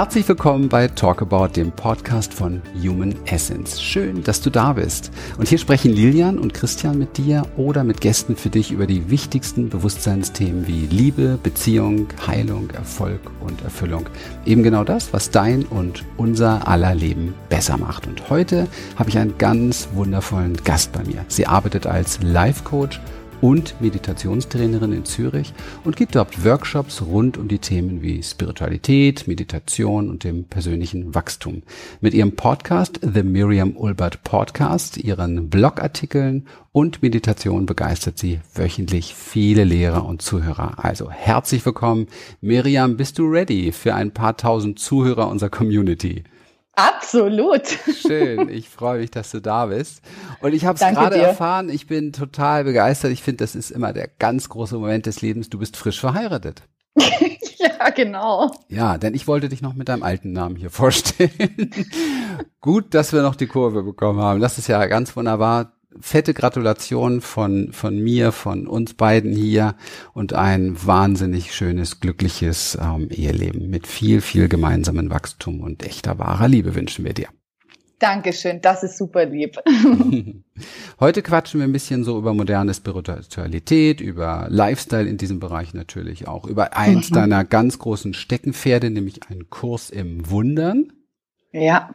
Herzlich willkommen bei Talk About, dem Podcast von Human Essence. Schön, dass du da bist. Und hier sprechen Lilian und Christian mit dir oder mit Gästen für dich über die wichtigsten Bewusstseinsthemen wie Liebe, Beziehung, Heilung, Erfolg und Erfüllung. Eben genau das, was dein und unser aller Leben besser macht. Und heute habe ich einen ganz wundervollen Gast bei mir. Sie arbeitet als Life Coach und Meditationstrainerin in Zürich und gibt dort Workshops rund um die Themen wie Spiritualität, Meditation und dem persönlichen Wachstum. Mit ihrem Podcast The Miriam Ulbert Podcast, ihren Blogartikeln und Meditation begeistert sie wöchentlich viele Lehrer und Zuhörer. Also herzlich willkommen. Miriam, bist du ready für ein paar tausend Zuhörer unserer Community? Absolut. Schön, ich freue mich, dass du da bist. Und ich habe es gerade erfahren, ich bin total begeistert. Ich finde, das ist immer der ganz große Moment des Lebens. Du bist frisch verheiratet. ja, genau. Ja, denn ich wollte dich noch mit deinem alten Namen hier vorstellen. Gut, dass wir noch die Kurve bekommen haben. Das ist ja ganz wunderbar fette Gratulation von, von mir, von uns beiden hier und ein wahnsinnig schönes, glückliches ähm, Eheleben mit viel, viel gemeinsamen Wachstum und echter, wahrer Liebe wünschen wir dir. Dankeschön, das ist super lieb. Heute quatschen wir ein bisschen so über moderne Spiritualität, über Lifestyle in diesem Bereich natürlich auch, über eins deiner ganz großen Steckenpferde, nämlich einen Kurs im Wundern. Ja.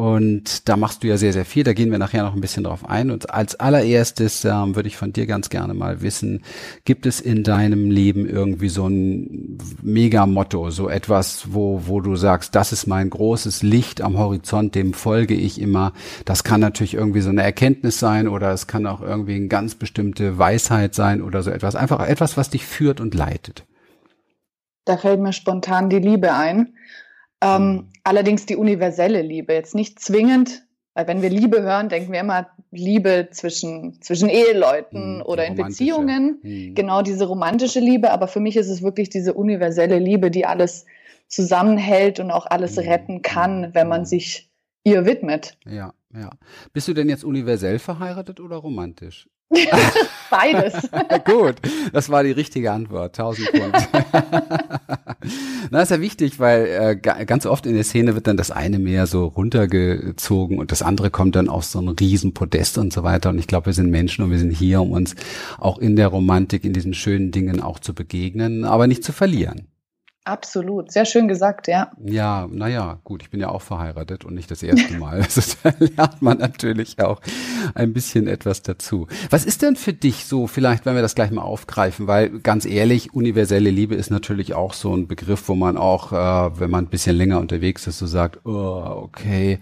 Und da machst du ja sehr, sehr viel. Da gehen wir nachher noch ein bisschen drauf ein. Und als allererstes ähm, würde ich von dir ganz gerne mal wissen, gibt es in deinem Leben irgendwie so ein Mega-Motto, so etwas, wo, wo du sagst, das ist mein großes Licht am Horizont, dem folge ich immer. Das kann natürlich irgendwie so eine Erkenntnis sein oder es kann auch irgendwie eine ganz bestimmte Weisheit sein oder so etwas. Einfach etwas, was dich führt und leitet. Da fällt mir spontan die Liebe ein. Ähm, mhm. Allerdings die universelle Liebe, jetzt nicht zwingend, weil wenn wir Liebe hören, denken wir immer Liebe zwischen, zwischen Eheleuten mhm, oder in Beziehungen. Mhm. Genau diese romantische Liebe, aber für mich ist es wirklich diese universelle Liebe, die alles zusammenhält und auch alles mhm. retten kann, wenn man sich ihr widmet. Ja, ja. Bist du denn jetzt universell verheiratet oder romantisch? Beides. Gut, das war die richtige Antwort. Tausend Punkte. Na, ist ja wichtig, weil äh, ganz oft in der Szene wird dann das eine mehr so runtergezogen und das andere kommt dann auf so ein Riesenpodest und so weiter. Und ich glaube, wir sind Menschen und wir sind hier, um uns auch in der Romantik, in diesen schönen Dingen auch zu begegnen, aber nicht zu verlieren. Absolut, sehr schön gesagt, ja. Ja, naja, gut, ich bin ja auch verheiratet und nicht das erste Mal. Also da lernt man natürlich auch ein bisschen etwas dazu. Was ist denn für dich so, vielleicht, wenn wir das gleich mal aufgreifen, weil ganz ehrlich, universelle Liebe ist natürlich auch so ein Begriff, wo man auch, äh, wenn man ein bisschen länger unterwegs ist, so sagt, oh, okay,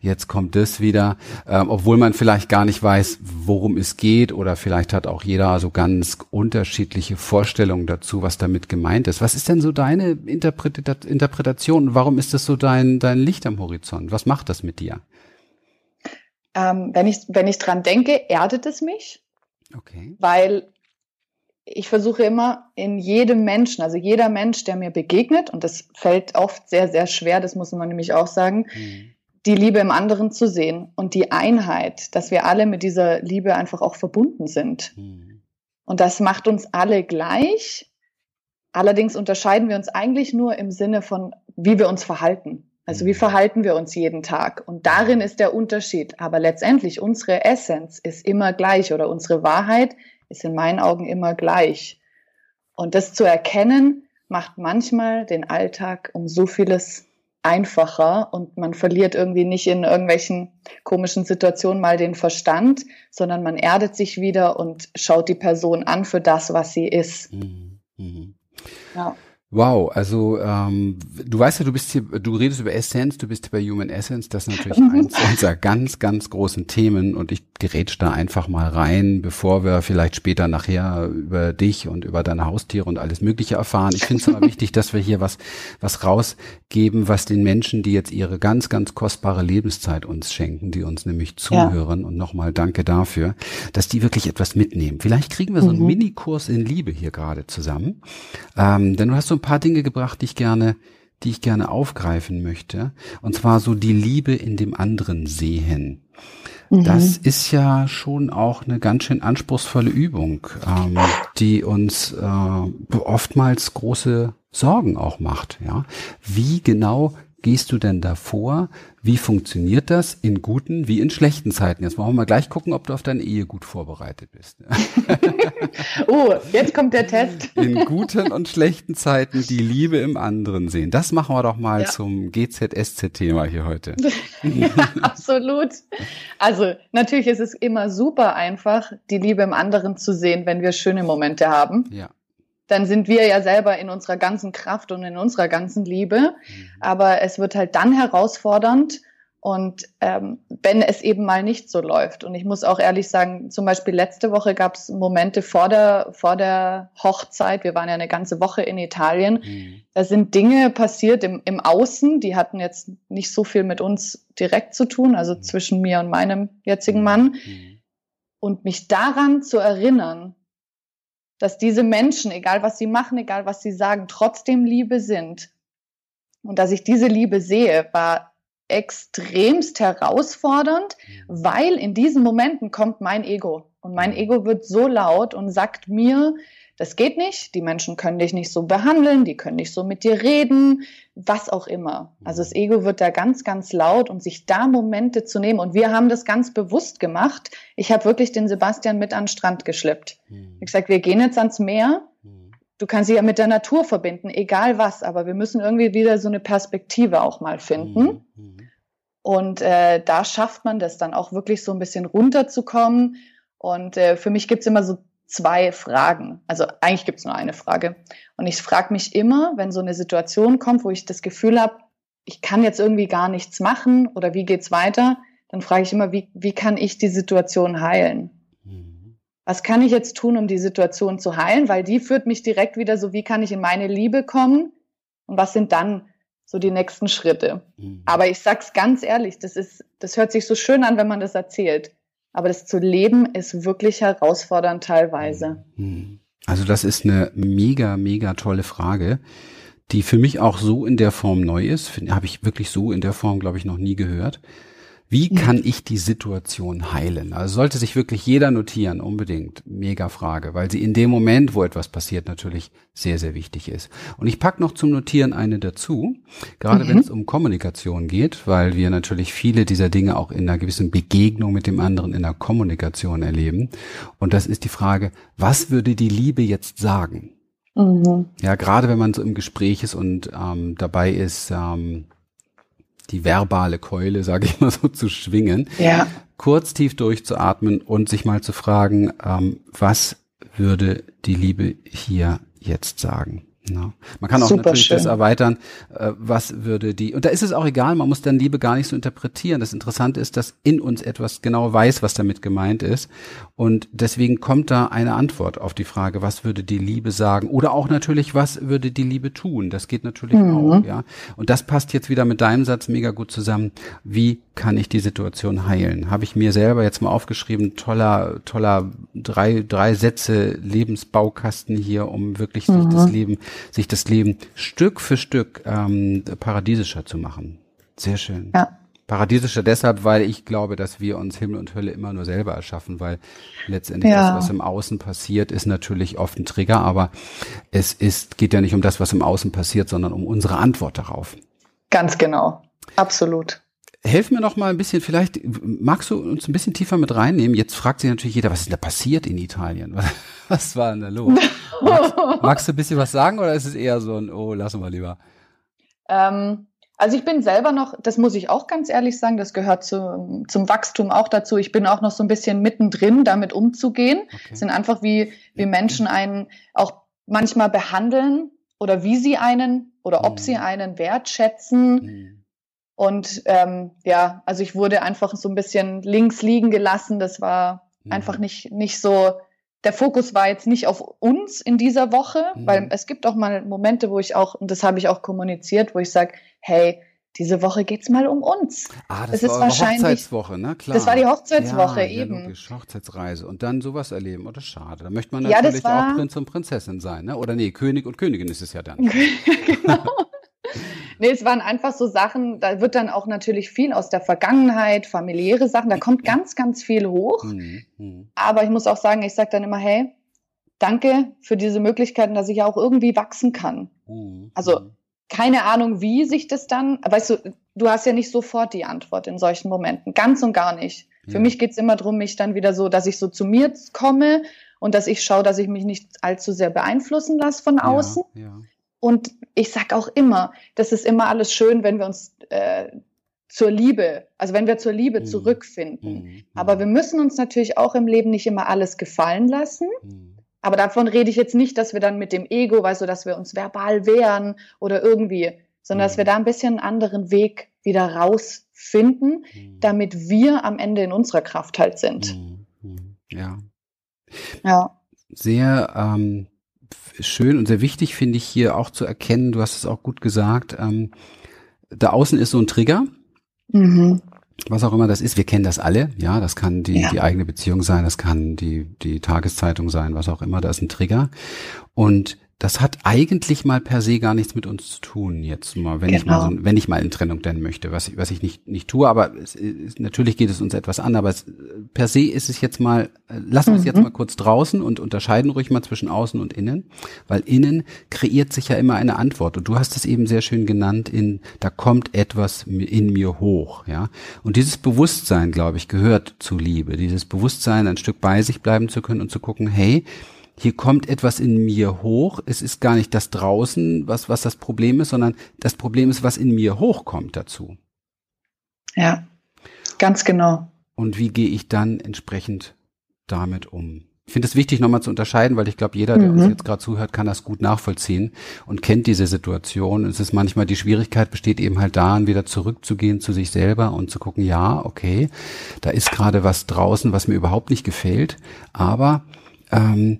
jetzt kommt das wieder, ähm, obwohl man vielleicht gar nicht weiß, worum es geht oder vielleicht hat auch jeder so ganz unterschiedliche Vorstellungen dazu, was damit gemeint ist. Was ist denn so dein deine Interpretation? Warum ist das so dein, dein Licht am Horizont? Was macht das mit dir? Ähm, wenn, ich, wenn ich dran denke, erdet es mich. Okay. Weil ich versuche immer in jedem Menschen, also jeder Mensch, der mir begegnet, und das fällt oft sehr, sehr schwer, das muss man nämlich auch sagen, mhm. die Liebe im anderen zu sehen und die Einheit, dass wir alle mit dieser Liebe einfach auch verbunden sind. Mhm. Und das macht uns alle gleich Allerdings unterscheiden wir uns eigentlich nur im Sinne von, wie wir uns verhalten. Also wie mhm. verhalten wir uns jeden Tag? Und darin ist der Unterschied. Aber letztendlich unsere Essenz ist immer gleich oder unsere Wahrheit ist in meinen Augen immer gleich. Und das zu erkennen, macht manchmal den Alltag um so vieles einfacher und man verliert irgendwie nicht in irgendwelchen komischen Situationen mal den Verstand, sondern man erdet sich wieder und schaut die Person an für das, was sie ist. Mhm. Mhm. Ja. Wow, also ähm, du weißt ja, du bist hier, du redest über Essence, du bist bei Human Essence, das ist natürlich eins unserer ganz, ganz großen Themen und ich gerätsch da einfach mal rein, bevor wir vielleicht später nachher über dich und über deine Haustiere und alles Mögliche erfahren. Ich finde es aber wichtig, dass wir hier was, was rausgeben, was den Menschen, die jetzt ihre ganz, ganz kostbare Lebenszeit uns schenken, die uns nämlich zuhören ja. und nochmal danke dafür, dass die wirklich etwas mitnehmen. Vielleicht kriegen wir so einen mhm. Minikurs in Liebe hier gerade zusammen, ähm, denn du hast so ein paar Dinge gebracht, die ich gerne, die ich gerne aufgreifen möchte. Und zwar so die Liebe in dem anderen sehen. Mhm. Das ist ja schon auch eine ganz schön anspruchsvolle Übung, ähm, die uns äh, oftmals große Sorgen auch macht. Ja, wie genau gehst du denn davor? Wie funktioniert das in guten wie in schlechten Zeiten? Jetzt wollen wir mal gleich gucken, ob du auf deine Ehe gut vorbereitet bist. oh, jetzt kommt der Test. In guten und schlechten Zeiten die Liebe im anderen sehen. Das machen wir doch mal ja. zum GZSZ-Thema hier heute. ja, absolut. Also natürlich ist es immer super einfach, die Liebe im anderen zu sehen, wenn wir schöne Momente haben. Ja dann sind wir ja selber in unserer ganzen Kraft und in unserer ganzen Liebe. Mhm. Aber es wird halt dann herausfordernd und ähm, wenn es eben mal nicht so läuft. Und ich muss auch ehrlich sagen, zum Beispiel letzte Woche gab es Momente vor der, vor der Hochzeit, wir waren ja eine ganze Woche in Italien, mhm. da sind Dinge passiert im, im Außen, die hatten jetzt nicht so viel mit uns direkt zu tun, also mhm. zwischen mir und meinem jetzigen Mann. Mhm. Und mich daran zu erinnern, dass diese Menschen, egal was sie machen, egal was sie sagen, trotzdem Liebe sind. Und dass ich diese Liebe sehe, war extremst herausfordernd, mhm. weil in diesen Momenten kommt mein Ego. Und mein Ego wird so laut und sagt mir, das geht nicht, die Menschen können dich nicht so behandeln, die können nicht so mit dir reden, was auch immer. Also das Ego wird da ganz, ganz laut und sich da Momente zu nehmen. Und wir haben das ganz bewusst gemacht. Ich habe wirklich den Sebastian mit an den Strand geschleppt. Mhm. Ich gesagt, wir gehen jetzt ans Meer. Hm. Du kannst dich ja mit der Natur verbinden, egal was, aber wir müssen irgendwie wieder so eine Perspektive auch mal finden. Mhm. Und äh, da schafft man das dann auch wirklich so ein bisschen runterzukommen. Und äh, für mich gibt's immer so zwei Fragen. Also eigentlich gibt es nur eine Frage. Und ich frage mich immer, wenn so eine Situation kommt, wo ich das Gefühl habe, ich kann jetzt irgendwie gar nichts machen oder wie geht's weiter, dann frage ich immer, wie, wie kann ich die Situation heilen? Mhm. Was kann ich jetzt tun, um die Situation zu heilen? Weil die führt mich direkt wieder so, wie kann ich in meine Liebe kommen? Und was sind dann so die nächsten Schritte? Mhm. Aber ich sag's ganz ehrlich, das ist, das hört sich so schön an, wenn man das erzählt. Aber das zu leben ist wirklich herausfordernd teilweise. Hm. Also das ist eine mega, mega tolle Frage, die für mich auch so in der Form neu ist. Habe ich wirklich so in der Form, glaube ich, noch nie gehört. Wie kann ich die Situation heilen? Also sollte sich wirklich jeder notieren, unbedingt. Mega Frage, weil sie in dem Moment, wo etwas passiert, natürlich sehr, sehr wichtig ist. Und ich pack noch zum Notieren eine dazu, gerade mhm. wenn es um Kommunikation geht, weil wir natürlich viele dieser Dinge auch in einer gewissen Begegnung mit dem anderen in der Kommunikation erleben. Und das ist die Frage, was würde die Liebe jetzt sagen? Mhm. Ja, gerade wenn man so im Gespräch ist und ähm, dabei ist, ähm, die verbale Keule, sage ich mal so, zu schwingen. Ja. Kurz tief durchzuatmen und sich mal zu fragen, ähm, was würde die Liebe hier jetzt sagen? Ja. Man kann auch Super natürlich schön. das erweitern, äh, was würde die, und da ist es auch egal, man muss dann Liebe gar nicht so interpretieren. Das Interessante ist, dass in uns etwas genau weiß, was damit gemeint ist. Und deswegen kommt da eine Antwort auf die Frage, was würde die Liebe sagen? Oder auch natürlich, was würde die Liebe tun? Das geht natürlich mhm. auch, ja. Und das passt jetzt wieder mit deinem Satz mega gut zusammen. Wie kann ich die Situation heilen? Habe ich mir selber jetzt mal aufgeschrieben, toller, toller drei, drei Sätze Lebensbaukasten hier, um wirklich mhm. sich das Leben sich das Leben Stück für Stück ähm, paradiesischer zu machen. Sehr schön. Ja. Paradiesischer deshalb, weil ich glaube, dass wir uns Himmel und Hölle immer nur selber erschaffen, weil letztendlich ja. das, was im Außen passiert, ist natürlich oft ein Trigger, aber es ist, geht ja nicht um das, was im Außen passiert, sondern um unsere Antwort darauf. Ganz genau. Absolut. Helf mir noch mal ein bisschen, vielleicht magst du uns ein bisschen tiefer mit reinnehmen. Jetzt fragt sich natürlich jeder, was ist denn da passiert in Italien? Was, was war denn da los? magst, magst, du ein bisschen was sagen oder ist es eher so ein, oh, lassen wir lieber? Ähm, also ich bin selber noch, das muss ich auch ganz ehrlich sagen, das gehört zu, zum Wachstum auch dazu. Ich bin auch noch so ein bisschen mittendrin, damit umzugehen. Okay. Es sind einfach wie, wie Menschen einen auch manchmal behandeln oder wie sie einen oder ob mhm. sie einen wertschätzen. Mhm und ähm, ja, also ich wurde einfach so ein bisschen links liegen gelassen. Das war mhm. einfach nicht, nicht so, der Fokus war jetzt nicht auf uns in dieser Woche, mhm. weil es gibt auch mal Momente, wo ich auch, und das habe ich auch kommuniziert, wo ich sage, hey, diese Woche geht's mal um uns. Ah, das, das war ist wahrscheinlich Hochzeitswoche, ne? Klar. Das war die Hochzeitswoche ja, eben. Ja, logisch, Hochzeitsreise und dann sowas erleben, oder schade. Da möchte man natürlich ja, auch Prinz und Prinzessin sein, ne? Oder nee, König und Königin ist es ja dann. genau. Nee, es waren einfach so Sachen, da wird dann auch natürlich viel aus der Vergangenheit, familiäre Sachen, da kommt ganz, ganz viel hoch. Mhm. mhm. Aber ich muss auch sagen, ich sage dann immer, hey, danke für diese Möglichkeiten, dass ich auch irgendwie wachsen kann. Mhm. Also keine Ahnung, wie sich das dann, weißt du, du hast ja nicht sofort die Antwort in solchen Momenten, ganz und gar nicht. Ja. Für mich geht's immer darum, mich dann wieder so, dass ich so zu mir komme und dass ich schaue, dass ich mich nicht allzu sehr beeinflussen lasse von außen. Ja, ja. Und ich sag auch immer, das ist immer alles schön, wenn wir uns äh, zur Liebe, also wenn wir zur Liebe mhm. zurückfinden. Mhm. Aber wir müssen uns natürlich auch im Leben nicht immer alles gefallen lassen. Mhm. Aber davon rede ich jetzt nicht, dass wir dann mit dem Ego, weißt du, dass wir uns verbal wehren oder irgendwie, sondern dass mhm. wir da ein bisschen einen anderen Weg wieder rausfinden, mhm. damit wir am Ende in unserer Kraft halt sind. Mhm. Ja. Ja. Sehr ähm, schön und sehr wichtig finde ich hier auch zu erkennen, du hast es auch gut gesagt, ähm, da außen ist so ein Trigger. Mhm was auch immer das ist, wir kennen das alle, ja, das kann die, ja. die eigene Beziehung sein, das kann die, die Tageszeitung sein, was auch immer, da ist ein Trigger. Und das hat eigentlich mal per se gar nichts mit uns zu tun. Jetzt mal, wenn genau. ich mal so, genau. wenn ich mal in Trennung nennen möchte, was ich, was ich nicht, nicht tue, aber es, es, natürlich geht es uns etwas an, aber es, per se ist es jetzt mal, lassen wir mhm. es jetzt mhm. mal kurz draußen und unterscheiden ruhig mal zwischen außen und innen, weil innen kreiert sich ja immer eine Antwort und du hast es eben sehr schön genannt in, da kommt etwas in mir hoch, ja. Und dieses Bewusstsein, glaube ich, gehört zu Liebe, dieses Bewusstsein, ein Stück bei sich bleiben zu können und zu gucken, hey, hier kommt etwas in mir hoch. Es ist gar nicht das draußen, was, was das Problem ist, sondern das Problem ist, was in mir hochkommt dazu. Ja, ganz genau. Und wie gehe ich dann entsprechend damit um? Ich finde es wichtig, nochmal zu unterscheiden, weil ich glaube, jeder, der mhm. uns jetzt gerade zuhört, kann das gut nachvollziehen und kennt diese Situation. Es ist manchmal die Schwierigkeit besteht eben halt darin, wieder zurückzugehen zu sich selber und zu gucken, ja, okay, da ist gerade was draußen, was mir überhaupt nicht gefällt, aber ähm,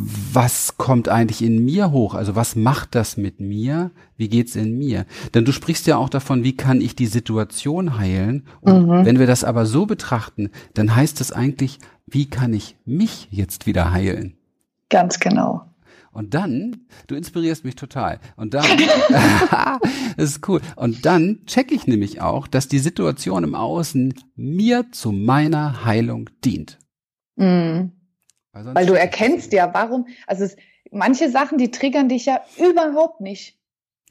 was kommt eigentlich in mir hoch? Also was macht das mit mir? Wie geht's in mir? Denn du sprichst ja auch davon, wie kann ich die Situation heilen? Und mhm. wenn wir das aber so betrachten, dann heißt das eigentlich, wie kann ich mich jetzt wieder heilen? Ganz genau. Und dann, du inspirierst mich total. Und dann, das ist cool. Und dann checke ich nämlich auch, dass die Situation im Außen mir zu meiner Heilung dient. Mhm. Weil, Weil du erkennst ja, warum, also es, manche Sachen, die triggern dich ja überhaupt nicht.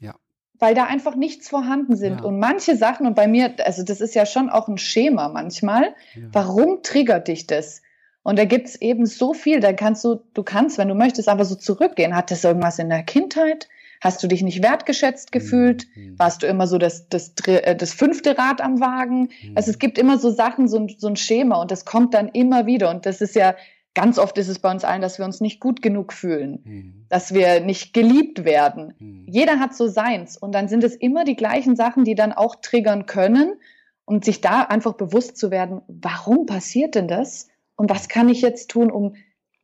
Ja. Weil da einfach nichts vorhanden sind. Ja. Und manche Sachen, und bei mir, also das ist ja schon auch ein Schema manchmal, ja. warum triggert dich das? Und da gibt's eben so viel, da kannst du, du kannst, wenn du möchtest, aber so zurückgehen. Hat das irgendwas in der Kindheit? Hast du dich nicht wertgeschätzt gefühlt? Mhm. Warst du immer so das, das, äh, das fünfte Rad am Wagen? Mhm. Also es gibt immer so Sachen, so ein, so ein Schema und das kommt dann immer wieder. Und das ist ja, ganz oft ist es bei uns allen, dass wir uns nicht gut genug fühlen, mhm. dass wir nicht geliebt werden. Mhm. Jeder hat so seins und dann sind es immer die gleichen Sachen, die dann auch triggern können und sich da einfach bewusst zu werden, warum passiert denn das und was kann ich jetzt tun, um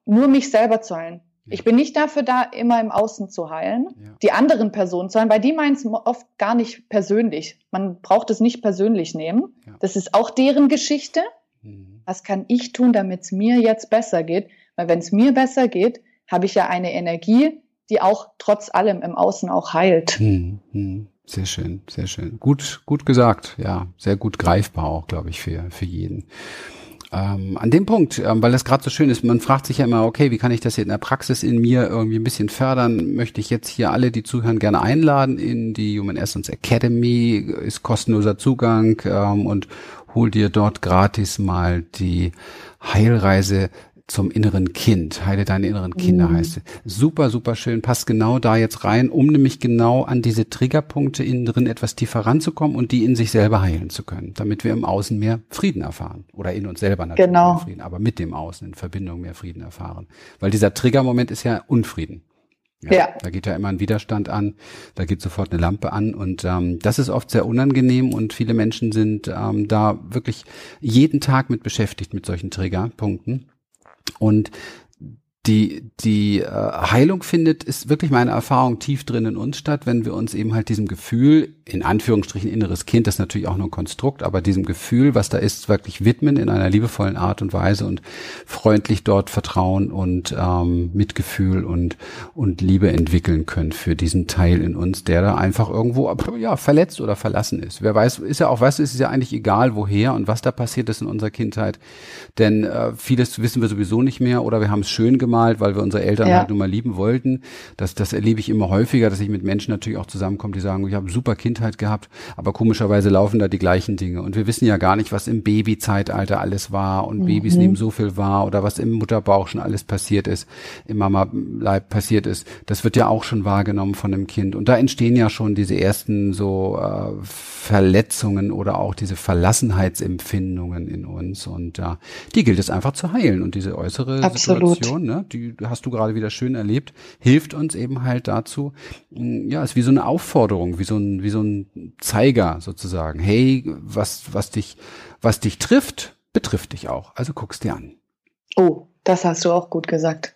nur mich selber zu heilen. Ja. Ich bin nicht dafür da, immer im Außen zu heilen, ja. die anderen Personen zu heilen, weil die meinen es oft gar nicht persönlich. Man braucht es nicht persönlich nehmen. Ja. Das ist auch deren Geschichte. Mhm was kann ich tun, damit es mir jetzt besser geht? Weil wenn es mir besser geht, habe ich ja eine Energie, die auch trotz allem im Außen auch heilt. Hm, hm. Sehr schön, sehr schön. Gut, gut gesagt. Ja, sehr gut greifbar auch, glaube ich, für, für jeden. Ähm, an dem Punkt, ähm, weil das gerade so schön ist, man fragt sich ja immer, okay, wie kann ich das in der Praxis in mir irgendwie ein bisschen fördern? Möchte ich jetzt hier alle, die zuhören, gerne einladen in die Human Essence Academy, ist kostenloser Zugang ähm, und hol dir dort gratis mal die Heilreise zum inneren Kind. Heile deine inneren Kinder mhm. heißt es. Super, super schön. Passt genau da jetzt rein, um nämlich genau an diese Triggerpunkte innen drin etwas tiefer ranzukommen und die in sich selber heilen zu können, damit wir im Außen mehr Frieden erfahren. Oder in uns selber natürlich genau. mehr Frieden, aber mit dem Außen in Verbindung mehr Frieden erfahren. Weil dieser Triggermoment ist ja Unfrieden. Ja, ja. Da geht ja immer ein Widerstand an, da geht sofort eine Lampe an und ähm, das ist oft sehr unangenehm und viele Menschen sind ähm, da wirklich jeden Tag mit beschäftigt mit solchen Triggerpunkten. Und die, die äh, Heilung findet, ist wirklich meine Erfahrung tief drin in uns statt, wenn wir uns eben halt diesem Gefühl, in Anführungsstrichen inneres Kind, das ist natürlich auch nur ein Konstrukt, aber diesem Gefühl, was da ist, wirklich widmen in einer liebevollen Art und Weise und freundlich dort Vertrauen und ähm, Mitgefühl und, und Liebe entwickeln können für diesen Teil in uns, der da einfach irgendwo ja, verletzt oder verlassen ist. Wer weiß, ist ja auch, was ist ja eigentlich egal, woher und was da passiert ist in unserer Kindheit, denn äh, vieles wissen wir sowieso nicht mehr oder wir haben es schön gemacht, gemalt, weil wir unsere Eltern ja. halt nun mal lieben wollten. Das, das erlebe ich immer häufiger, dass ich mit Menschen natürlich auch zusammenkomme, die sagen, ich habe super Kindheit gehabt, aber komischerweise laufen da die gleichen Dinge. Und wir wissen ja gar nicht, was im Babyzeitalter alles war und mhm. Babys nehmen so viel wahr oder was im Mutterbauch schon alles passiert ist, im Mama-Leib passiert ist. Das wird ja auch schon wahrgenommen von einem Kind. Und da entstehen ja schon diese ersten so äh, Verletzungen oder auch diese Verlassenheitsempfindungen in uns. Und ja, die gilt es einfach zu heilen. Und diese äußere Absolut. Situation, ne, die hast du gerade wieder schön erlebt, hilft uns eben halt dazu. Mm, ja, ist wie so eine Aufforderung, wie so ein, wie so ein Zeiger sozusagen. Hey, was, was dich, was dich trifft, betrifft dich auch. Also guck's dir an. Oh, das hast du auch gut gesagt.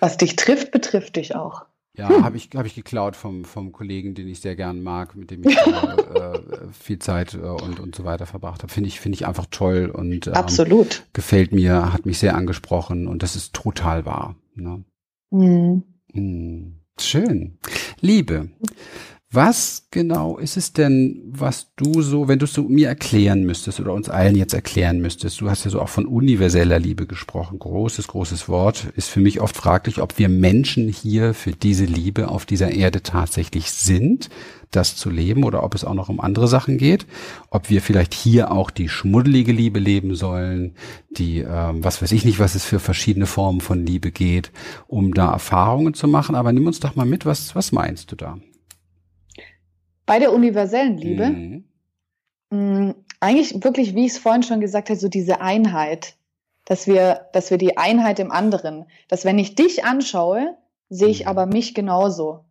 Was dich trifft, betrifft dich auch. Ja, hm. habe ich, hab ich geklaut vom, vom Kollegen, den ich sehr gern mag, mit dem ich äh, äh, viel Zeit äh, und, und so weiter verbracht habe. Finde ich, finde ich einfach toll und ähm, Absolut. gefällt mir, hat mich sehr angesprochen und das ist total wahr. Ne? Mhm. Mhm. Schön. Liebe. Was genau ist es denn, was du so, wenn du es so mir erklären müsstest oder uns allen jetzt erklären müsstest? Du hast ja so auch von universeller Liebe gesprochen. Großes, großes Wort. Ist für mich oft fraglich, ob wir Menschen hier für diese Liebe auf dieser Erde tatsächlich sind, das zu leben oder ob es auch noch um andere Sachen geht. Ob wir vielleicht hier auch die schmuddelige Liebe leben sollen, die, ähm, was weiß ich nicht, was es für verschiedene Formen von Liebe geht, um da Erfahrungen zu machen. Aber nimm uns doch mal mit, was, was meinst du da? Bei der universellen Liebe, mhm. mh, mm, eigentlich wirklich, wie ich es vorhin schon gesagt habe, so diese Einheit, dass wir, dass wir die Einheit im anderen, dass wenn ich dich anschaue, sehe ich mhm. aber mich genauso.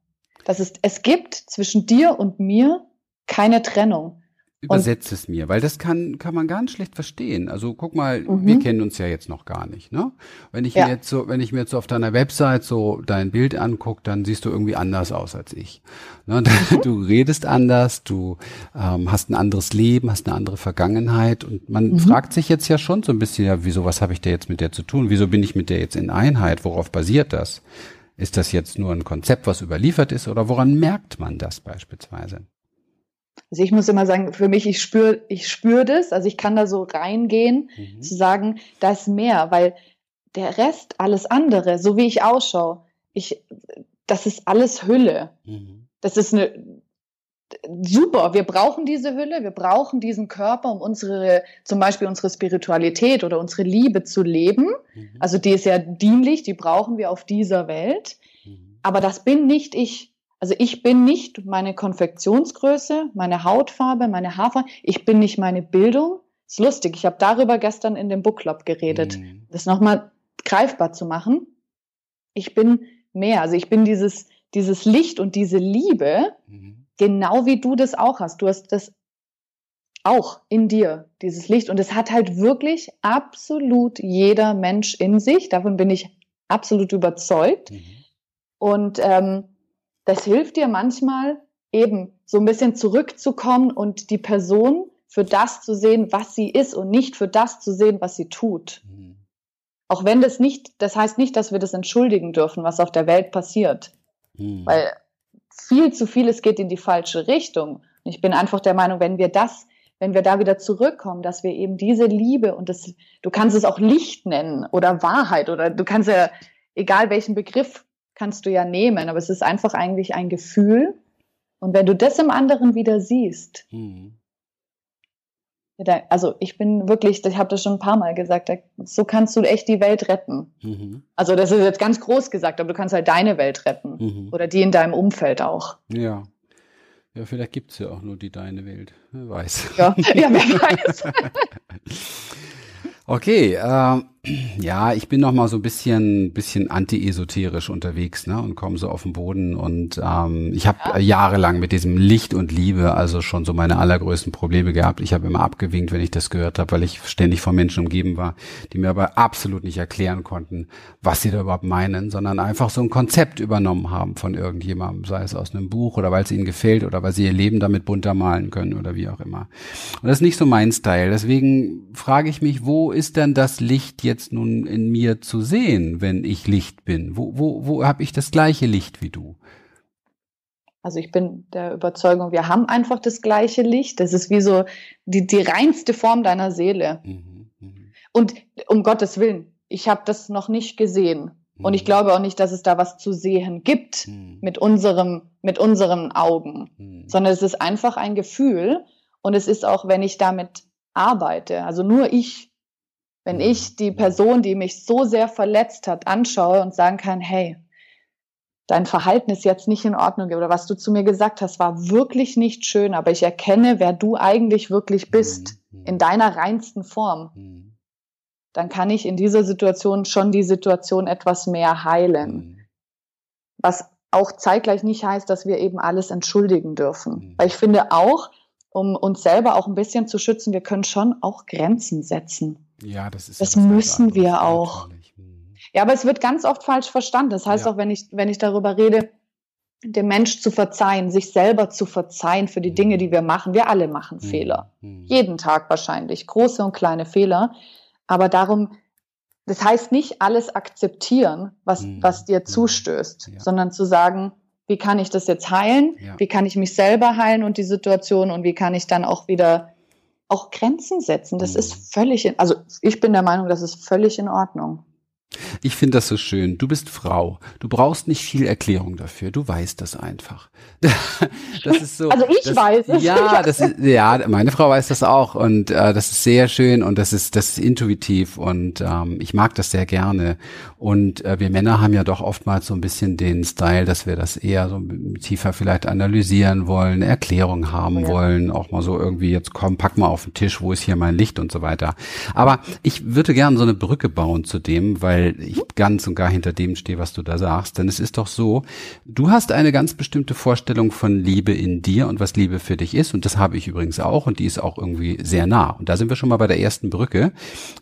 Dass es, es gibt zwischen dir und mir keine Trennung. Übersetzt es mir, weil das kann, kann man ganz schlecht verstehen. Also guck mal, mhm. wir kennen uns ja jetzt noch gar nicht, ne? Wenn ich ja. mir jetzt so, wenn ich mir jetzt so auf deiner Website so dein Bild angucke, dann siehst du irgendwie anders aus als ich. Ne? Mhm. Du redest anders, du ähm, hast ein anderes Leben, hast eine andere Vergangenheit und man mhm. fragt sich jetzt ja schon so ein bisschen, ja, wieso, was habe ich da jetzt mit der zu tun? Wieso bin ich mit der jetzt in Einheit? Worauf basiert das? Ist das jetzt nur ein Konzept, was überliefert ist oder woran merkt man das beispielsweise? Also ich muss immer sagen, für mich, ich spüre ich spür das, also ich kann da so reingehen, mhm. zu sagen, da ist mehr, weil der Rest, alles andere, so wie ich ausschaue, ich, das ist alles Hülle. Mhm. Das ist eine super. Wir brauchen diese Hülle, wir brauchen diesen Körper, um unsere, zum Beispiel unsere Spiritualität oder unsere Liebe zu leben. Mhm. Also die ist ja dienlich, die brauchen wir auf dieser Welt. Mhm. Aber das bin nicht ich. Also ich bin nicht meine Konfektionsgröße, meine Hautfarbe, meine Haarfarbe. Ich bin nicht meine Bildung. Ist lustig. Ich habe darüber gestern in dem Book Club geredet, mhm. das nochmal greifbar zu machen. Ich bin mehr. Also ich bin dieses, dieses Licht und diese Liebe, mhm. genau wie du das auch hast. Du hast das auch in dir, dieses Licht. Und es hat halt wirklich absolut jeder Mensch in sich. Davon bin ich absolut überzeugt. Mhm. Und ähm, das hilft dir manchmal eben so ein bisschen zurückzukommen und die Person für das zu sehen, was sie ist und nicht für das zu sehen, was sie tut. Mhm. Auch wenn das nicht, das heißt nicht, dass wir das entschuldigen dürfen, was auf der Welt passiert. Mhm. Weil viel zu vieles geht in die falsche Richtung. Und ich bin einfach der Meinung, wenn wir das, wenn wir da wieder zurückkommen, dass wir eben diese Liebe und das, du kannst es auch Licht nennen oder Wahrheit oder du kannst ja, egal welchen Begriff kannst du ja nehmen, aber es ist einfach eigentlich ein Gefühl. Und wenn du das im anderen wieder siehst, mhm. also ich bin wirklich, ich habe das schon ein paar Mal gesagt, so kannst du echt die Welt retten. Mhm. Also das ist jetzt ganz groß gesagt, aber du kannst halt deine Welt retten mhm. oder die in deinem Umfeld auch. Ja. Ja, vielleicht gibt es ja auch nur die deine Welt. Wer weiß. Ja, ja wer weiß. okay, äh, ja, ich bin noch mal so ein bisschen, bisschen anti-esoterisch unterwegs, ne, und komme so auf den Boden und ähm, ich habe ja. jahrelang mit diesem Licht und Liebe also schon so meine allergrößten Probleme gehabt. Ich habe immer abgewinkt, wenn ich das gehört habe, weil ich ständig von Menschen umgeben war, die mir aber absolut nicht erklären konnten, was sie da überhaupt meinen, sondern einfach so ein Konzept übernommen haben von irgendjemandem, sei es aus einem Buch oder weil es ihnen gefällt oder weil sie ihr Leben damit bunter malen können oder wie auch immer. Und das ist nicht so mein Style. Deswegen frage ich mich, wo ist denn das Licht jetzt jetzt nun in mir zu sehen, wenn ich Licht bin? Wo, wo, wo habe ich das gleiche Licht wie du? Also ich bin der Überzeugung, wir haben einfach das gleiche Licht. Das ist wie so die, die reinste Form deiner Seele. Mhm, mh. Und um Gottes Willen, ich habe das noch nicht gesehen. Und ich hm. glaube auch nicht, dass es da was zu sehen gibt hm. mit unserem, mit unseren Augen, hm. sondern es ist einfach ein Gefühl. Und es ist auch, wenn ich damit arbeite, also nur ich, wenn ich die Person, die mich so sehr verletzt hat, anschaue und sagen kann, hey, dein Verhalten ist jetzt nicht in Ordnung oder was du zu mir gesagt hast, war wirklich nicht schön, aber ich erkenne, wer du eigentlich wirklich bist, in deiner reinsten Form dann kann ich in dieser Situation schon die Situation etwas mehr heilen. Mhm. Was auch zeitgleich nicht heißt, dass wir eben alles entschuldigen dürfen. Mhm. Weil ich finde auch, um uns selber auch ein bisschen zu schützen, wir können schon auch Grenzen setzen. Ja, das ist. Das müssen wir auch. Mhm. Ja, aber es wird ganz oft falsch verstanden. Das heißt ja. auch, wenn ich, wenn ich darüber rede, dem Mensch zu verzeihen, sich selber zu verzeihen für die Dinge, mhm. die wir machen. Wir alle machen mhm. Fehler. Mhm. Jeden Tag wahrscheinlich. Große und kleine Fehler. Aber darum, das heißt nicht alles akzeptieren, was, mhm. was dir mhm. zustößt, ja. sondern zu sagen, wie kann ich das jetzt heilen? Ja. Wie kann ich mich selber heilen und die Situation und wie kann ich dann auch wieder auch Grenzen setzen? Das mhm. ist völlig, in, also ich bin der Meinung, das ist völlig in Ordnung. Ich finde das so schön. Du bist Frau. Du brauchst nicht viel Erklärung dafür. Du weißt das einfach. Das ist so. Also ich das, weiß es. Ja, das ist, ja, meine Frau weiß das auch und äh, das ist sehr schön und das ist, das ist intuitiv und ähm, ich mag das sehr gerne. Und äh, wir Männer haben ja doch oftmals so ein bisschen den Style, dass wir das eher so tiefer vielleicht analysieren wollen, Erklärung haben ja. wollen, auch mal so irgendwie jetzt komm, pack mal auf den Tisch, wo ist hier mein Licht und so weiter. Aber ich würde gerne so eine Brücke bauen zu dem, weil ich ganz und gar hinter dem stehe, was du da sagst. Denn es ist doch so, du hast eine ganz bestimmte Vorstellung von Liebe in dir und was Liebe für dich ist. Und das habe ich übrigens auch und die ist auch irgendwie sehr nah. Und da sind wir schon mal bei der ersten Brücke.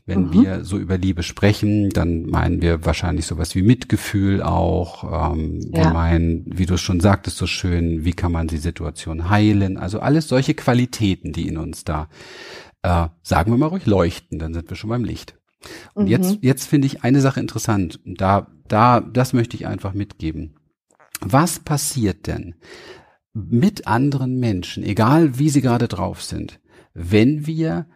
Wenn mhm. wir so über Liebe sprechen, dann meinen wir wahrscheinlich sowas wie Mitgefühl auch. Ähm, ja. Wir meinen, wie du es schon sagtest, so schön, wie kann man die Situation heilen? Also alles solche Qualitäten, die in uns da, äh, sagen wir mal ruhig, leuchten. Dann sind wir schon beim Licht. Und mhm. jetzt, jetzt finde ich eine Sache interessant. Da, da, das möchte ich einfach mitgeben. Was passiert denn mit anderen Menschen, egal wie sie gerade drauf sind, wenn wir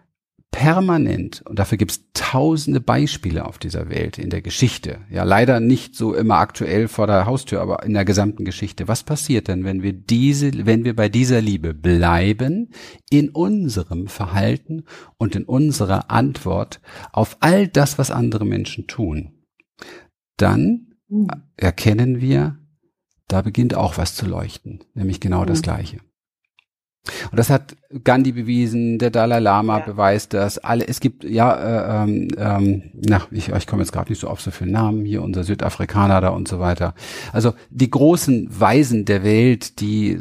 permanent, und dafür gibt es tausende Beispiele auf dieser Welt, in der Geschichte, ja leider nicht so immer aktuell vor der Haustür, aber in der gesamten Geschichte. Was passiert denn, wenn wir diese, wenn wir bei dieser Liebe bleiben, in unserem Verhalten und in unserer Antwort auf all das, was andere Menschen tun? Dann mhm. erkennen wir, da beginnt auch was zu leuchten, nämlich genau das. Gleiche. Und das hat Gandhi bewiesen, der Dalai Lama ja. beweist das. Alle, es gibt ja, äh, ähm, ähm, na, ich, ich komme jetzt gerade nicht so auf so viele Namen hier, unser Südafrikaner da und so weiter. Also die großen Weisen der Welt, die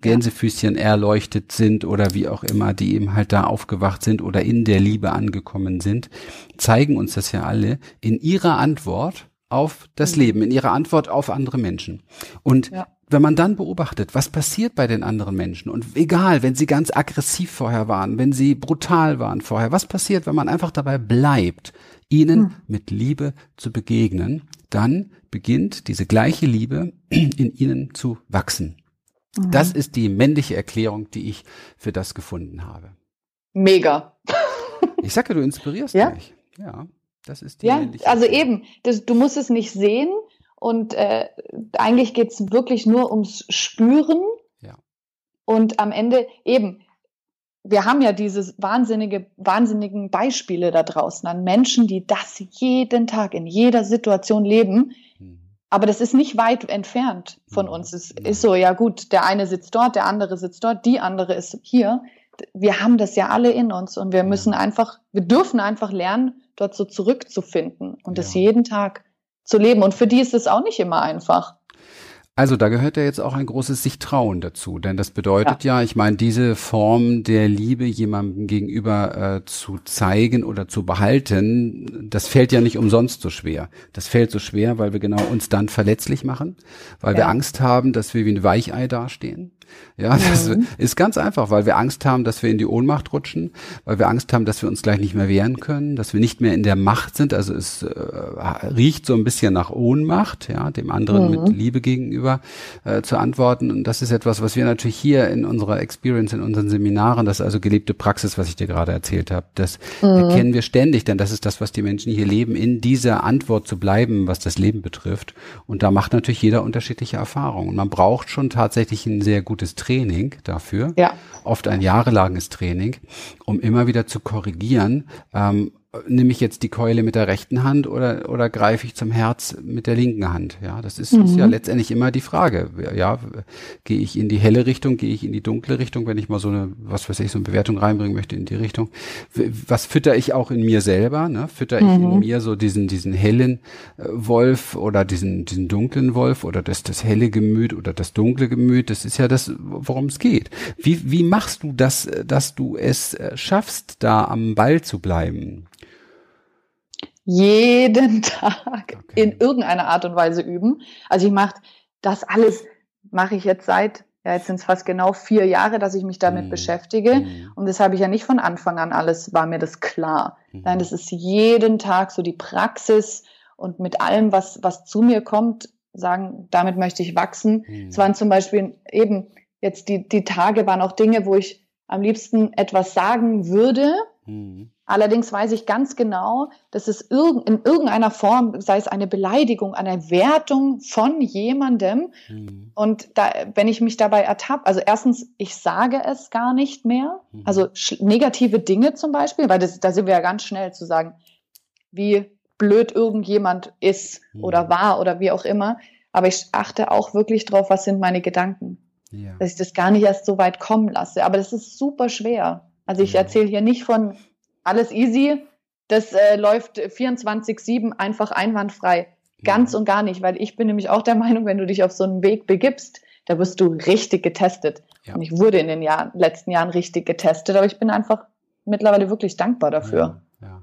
Gänsefüßchen erleuchtet sind oder wie auch immer, die eben halt da aufgewacht sind oder in der Liebe angekommen sind, zeigen uns das ja alle in ihrer Antwort auf das mhm. Leben, in ihrer Antwort auf andere Menschen. Und ja wenn man dann beobachtet, was passiert bei den anderen Menschen und egal, wenn sie ganz aggressiv vorher waren, wenn sie brutal waren vorher, was passiert, wenn man einfach dabei bleibt, ihnen hm. mit Liebe zu begegnen, dann beginnt diese gleiche Liebe in ihnen zu wachsen. Mhm. Das ist die männliche Erklärung, die ich für das gefunden habe. Mega. ich sage, du inspirierst ja? mich. Ja, das ist die ja, also eben, das, du musst es nicht sehen, und äh, eigentlich geht es wirklich nur ums Spüren. Ja. Und am Ende eben, wir haben ja diese wahnsinnige, wahnsinnigen Beispiele da draußen an Menschen, die das jeden Tag in jeder Situation leben. Mhm. Aber das ist nicht weit entfernt von uns. Es ist so, ja gut, der eine sitzt dort, der andere sitzt dort, die andere ist hier. Wir haben das ja alle in uns und wir müssen einfach, wir dürfen einfach lernen, dort so zurückzufinden und das jeden Tag zu leben. Und für die ist es auch nicht immer einfach. Also da gehört ja jetzt auch ein großes sich trauen dazu, denn das bedeutet ja, ja ich meine, diese Form der Liebe jemandem gegenüber äh, zu zeigen oder zu behalten, das fällt ja nicht umsonst so schwer. Das fällt so schwer, weil wir genau uns dann verletzlich machen, weil ja. wir Angst haben, dass wir wie ein Weichei dastehen. Ja, das mhm. ist ganz einfach, weil wir Angst haben, dass wir in die Ohnmacht rutschen, weil wir Angst haben, dass wir uns gleich nicht mehr wehren können, dass wir nicht mehr in der Macht sind. Also es äh, riecht so ein bisschen nach Ohnmacht, ja, dem anderen mhm. mit Liebe gegenüber äh, zu antworten. Und das ist etwas, was wir natürlich hier in unserer Experience, in unseren Seminaren, das ist also gelebte Praxis, was ich dir gerade erzählt habe, das mhm. erkennen wir ständig, denn das ist das, was die Menschen hier leben, in dieser Antwort zu bleiben, was das Leben betrifft. Und da macht natürlich jeder unterschiedliche Erfahrungen. Und man braucht schon tatsächlich ein sehr gutes Training dafür. Ja. Oft ein jahrelanges Training, um immer wieder zu korrigieren, ähm, nehme ich jetzt die Keule mit der rechten Hand oder, oder greife ich zum Herz mit der linken Hand? Ja, das ist, mhm. ist ja letztendlich immer die Frage. Ja, gehe ich in die helle Richtung, gehe ich in die dunkle Richtung, wenn ich mal so eine, was weiß ich, so eine Bewertung reinbringen möchte in die Richtung. Was fütter ich auch in mir selber? Ne? Fütter mhm. ich in mhm. mir so diesen, diesen hellen äh, Wolf oder diesen, diesen dunklen Wolf oder das, das helle Gemüt oder das dunkle Gemüt? Das ist ja das, worum es geht. Wie, wie machst du das, dass du es äh, schaffst, da am Ball zu bleiben? Jeden Tag okay. in irgendeiner Art und Weise üben. Also ich mache das alles, mache ich jetzt seit, ja jetzt sind es fast genau vier Jahre, dass ich mich damit mm. beschäftige. Mm. Und das habe ich ja nicht von Anfang an alles, war mir das klar. Mm. Nein, das ist jeden Tag so die Praxis und mit allem, was, was zu mir kommt, sagen, damit möchte ich wachsen. Mhm. Es waren zum Beispiel eben jetzt die, die Tage waren auch Dinge, wo ich am liebsten etwas sagen würde, Mhm. Allerdings weiß ich ganz genau, dass es in irgendeiner Form, sei es eine Beleidigung, eine Wertung von jemandem. Mhm. Und da, wenn ich mich dabei ertappe, also erstens, ich sage es gar nicht mehr. Mhm. Also negative Dinge zum Beispiel, weil das, da sind wir ja ganz schnell zu sagen, wie blöd irgendjemand ist mhm. oder war oder wie auch immer. Aber ich achte auch wirklich drauf, was sind meine Gedanken. Ja. Dass ich das gar nicht erst so weit kommen lasse. Aber das ist super schwer. Also ich erzähle hier nicht von alles easy, das äh, läuft 24-7 einfach einwandfrei. Ganz und gar nicht, weil ich bin nämlich auch der Meinung, wenn du dich auf so einen Weg begibst, da wirst du richtig getestet. Ja. Und ich wurde in den Jahren, letzten Jahren richtig getestet, aber ich bin einfach mittlerweile wirklich dankbar dafür. Ja.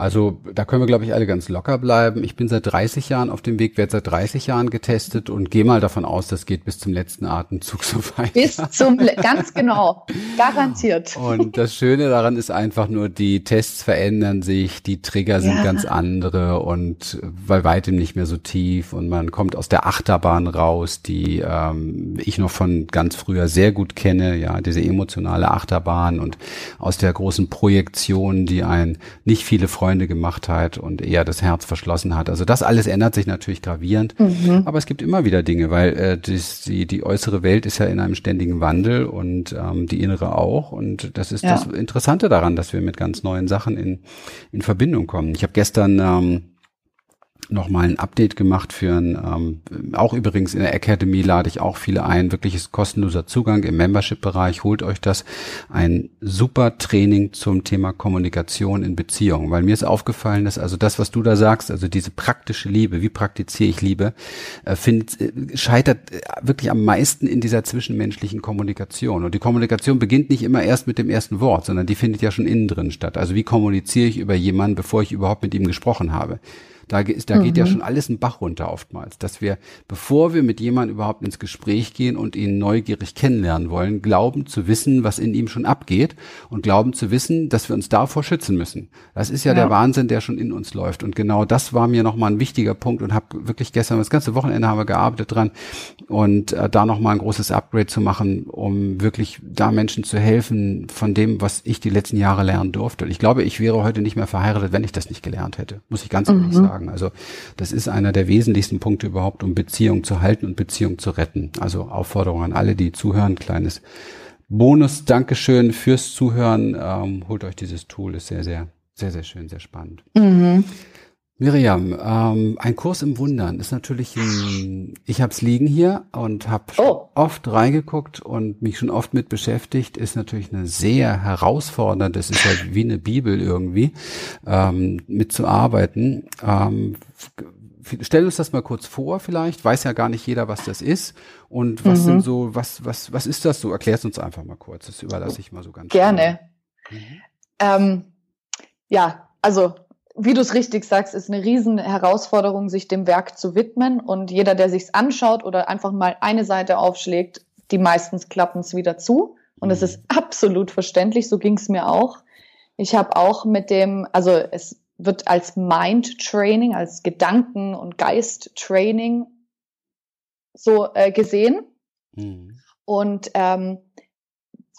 Also da können wir, glaube ich, alle ganz locker bleiben. Ich bin seit 30 Jahren auf dem Weg, werde seit 30 Jahren getestet und gehe mal davon aus, das geht bis zum letzten Atemzug so weit. Bis zum, ganz genau, garantiert. Und das Schöne daran ist einfach nur, die Tests verändern sich, die Trigger sind ja. ganz andere und bei weitem nicht mehr so tief und man kommt aus der Achterbahn raus, die ähm, ich noch von ganz früher sehr gut kenne, ja, diese emotionale Achterbahn und aus der großen Projektion, die ein nicht viele Freunde gemacht hat und eher das Herz verschlossen hat. Also das alles ändert sich natürlich gravierend, mhm. aber es gibt immer wieder Dinge, weil äh, das, die, die äußere Welt ist ja in einem ständigen Wandel und ähm, die innere auch. Und das ist ja. das Interessante daran, dass wir mit ganz neuen Sachen in, in Verbindung kommen. Ich habe gestern ähm, nochmal ein Update gemacht für ein, ähm, auch übrigens in der Academy lade ich auch viele ein, wirkliches kostenloser Zugang im Membership-Bereich, holt euch das, ein super Training zum Thema Kommunikation in Beziehungen, weil mir ist aufgefallen, dass also das, was du da sagst, also diese praktische Liebe, wie praktiziere ich Liebe, äh, findet, äh, scheitert äh, wirklich am meisten in dieser zwischenmenschlichen Kommunikation. Und die Kommunikation beginnt nicht immer erst mit dem ersten Wort, sondern die findet ja schon innen drin statt, also wie kommuniziere ich über jemanden, bevor ich überhaupt mit ihm gesprochen habe. Da, da mhm. geht ja mhm. schon alles ein Bach runter oftmals, dass wir, bevor wir mit jemandem überhaupt ins Gespräch gehen und ihn neugierig kennenlernen wollen, glauben zu wissen, was in ihm schon abgeht und glauben zu wissen, dass wir uns davor schützen müssen. Das ist ja, ja. der Wahnsinn, der schon in uns läuft. Und genau das war mir nochmal ein wichtiger Punkt und habe wirklich gestern, das ganze Wochenende haben wir gearbeitet dran und äh, da nochmal ein großes Upgrade zu machen, um wirklich da Menschen zu helfen von dem, was ich die letzten Jahre lernen durfte. Und ich glaube, ich wäre heute nicht mehr verheiratet, wenn ich das nicht gelernt hätte, muss ich ganz ehrlich mhm. sagen sagen. Also das ist einer der wesentlichsten Punkte überhaupt, um Beziehung zu halten und Beziehung zu retten. Also Aufforderung an alle, die zuhören, kleines Bonus, Dankeschön fürs Zuhören. Ähm, holt euch dieses Tool, ist sehr, sehr, sehr, sehr schön, sehr spannend. Mhm. Miriam, ähm, ein Kurs im Wundern ist natürlich, ein, ich habe es liegen hier und habe oh. oft reingeguckt und mich schon oft mit beschäftigt, ist natürlich eine sehr herausfordernde, das ist halt wie eine Bibel irgendwie, ähm, mitzuarbeiten. Ähm, stell uns das mal kurz vor vielleicht, weiß ja gar nicht jeder, was das ist und was mhm. sind so, was, was, was ist das so? Erklärst uns einfach mal kurz, das überlasse ich mal so ganz Gerne. Mhm. Ähm, ja, also wie du es richtig sagst, ist eine riesen Herausforderung, sich dem Werk zu widmen. Und jeder, der sich's anschaut oder einfach mal eine Seite aufschlägt, die meistens klappen es wieder zu. Und es mhm. ist absolut verständlich, so ging es mir auch. Ich habe auch mit dem, also es wird als Mind Training, als Gedanken- und Geist Training so äh, gesehen. Mhm. Und ähm,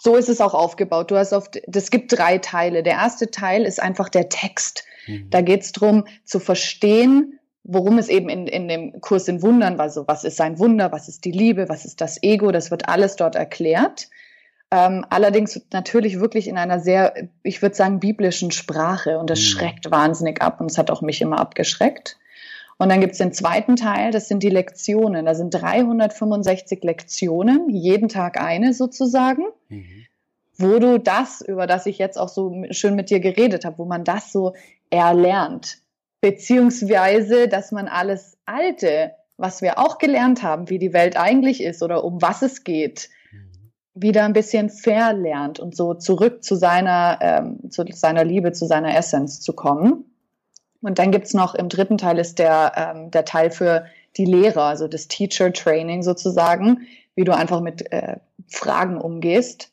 so ist es auch aufgebaut. Du hast oft, das gibt drei Teile. Der erste Teil ist einfach der Text. Mhm. Da geht es darum, zu verstehen, worum es eben in, in dem Kurs in Wundern war. So, was ist ein Wunder? Was ist die Liebe? Was ist das Ego? Das wird alles dort erklärt. Ähm, allerdings natürlich wirklich in einer sehr, ich würde sagen, biblischen Sprache. Und das mhm. schreckt wahnsinnig ab. Und es hat auch mich immer abgeschreckt. Und dann gibt es den zweiten Teil, das sind die Lektionen. Da sind 365 Lektionen, jeden Tag eine sozusagen, mhm. wo du das, über das ich jetzt auch so schön mit dir geredet habe, wo man das so erlernt. Beziehungsweise, dass man alles Alte, was wir auch gelernt haben, wie die Welt eigentlich ist oder um was es geht, wieder ein bisschen verlernt und so zurück zu seiner, ähm, zu seiner Liebe, zu seiner Essenz zu kommen. Und dann gibt's noch im dritten Teil ist der, ähm, der Teil für die Lehrer, also das Teacher Training sozusagen, wie du einfach mit äh, Fragen umgehst,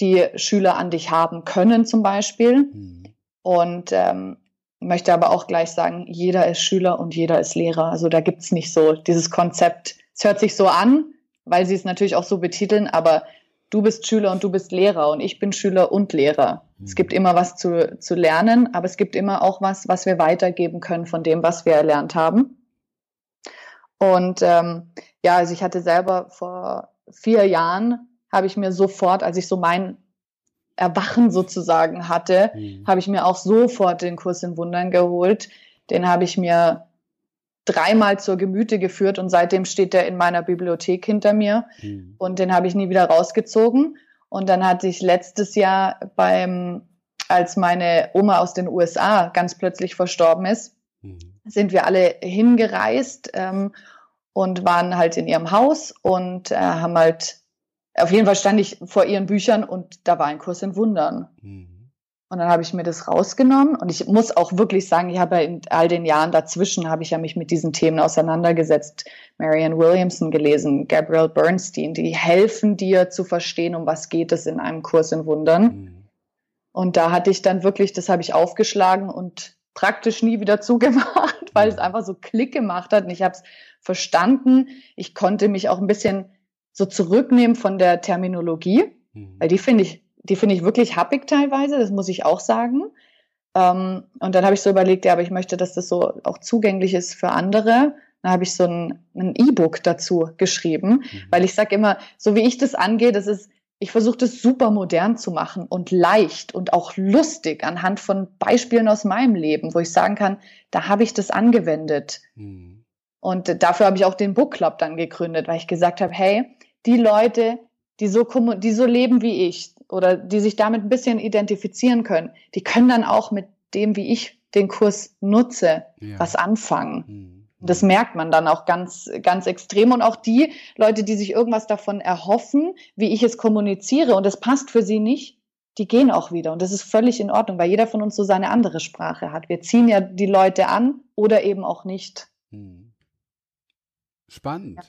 die Schüler an dich haben können zum Beispiel. Mhm. Und ähm, möchte aber auch gleich sagen, jeder ist Schüler und jeder ist Lehrer. Also da gibt's nicht so dieses Konzept. Es hört sich so an, weil sie es natürlich auch so betiteln, aber du bist Schüler und du bist Lehrer und ich bin Schüler und Lehrer. Mhm. Es gibt immer was zu, zu lernen, aber es gibt immer auch was, was wir weitergeben können von dem, was wir erlernt haben. Und ähm, ja, also ich hatte selber vor vier Jahren, habe ich mir sofort, als ich so mein Erwachen sozusagen hatte, mhm. habe ich mir auch sofort den Kurs in Wundern geholt. Den habe ich mir dreimal zur Gemüte geführt und seitdem steht der in meiner Bibliothek hinter mir mhm. und den habe ich nie wieder rausgezogen. Und dann hatte ich letztes Jahr beim, als meine Oma aus den USA ganz plötzlich verstorben ist, mhm. sind wir alle hingereist ähm, und waren halt in ihrem Haus und äh, haben halt, auf jeden Fall stand ich vor ihren Büchern und da war ein Kurs in Wundern. Mhm. Und dann habe ich mir das rausgenommen. Und ich muss auch wirklich sagen, ich habe ja in all den Jahren dazwischen, habe ich ja mich mit diesen Themen auseinandergesetzt. Marianne Williamson gelesen, Gabrielle Bernstein, die helfen dir zu verstehen, um was geht es in einem Kurs in Wundern. Mhm. Und da hatte ich dann wirklich, das habe ich aufgeschlagen und praktisch nie wieder zugemacht, weil es mhm. einfach so Klick gemacht hat. Und ich habe es verstanden. Ich konnte mich auch ein bisschen so zurücknehmen von der Terminologie, mhm. weil die finde ich die finde ich wirklich happig teilweise, das muss ich auch sagen. Ähm, und dann habe ich so überlegt, ja, aber ich möchte, dass das so auch zugänglich ist für andere. Dann habe ich so ein, ein E-Book dazu geschrieben, mhm. weil ich sage immer, so wie ich das angehe, das ist, ich versuche das super modern zu machen und leicht und auch lustig anhand von Beispielen aus meinem Leben, wo ich sagen kann, da habe ich das angewendet. Mhm. Und dafür habe ich auch den Book Club dann gegründet, weil ich gesagt habe, hey, die Leute, die so, die so leben wie ich, oder die sich damit ein bisschen identifizieren können, die können dann auch mit dem, wie ich den Kurs nutze, ja. was anfangen. Mhm. Das merkt man dann auch ganz, ganz extrem. Und auch die Leute, die sich irgendwas davon erhoffen, wie ich es kommuniziere und es passt für sie nicht, die gehen auch wieder. Und das ist völlig in Ordnung, weil jeder von uns so seine andere Sprache hat. Wir ziehen ja die Leute an oder eben auch nicht. Mhm. Spannend.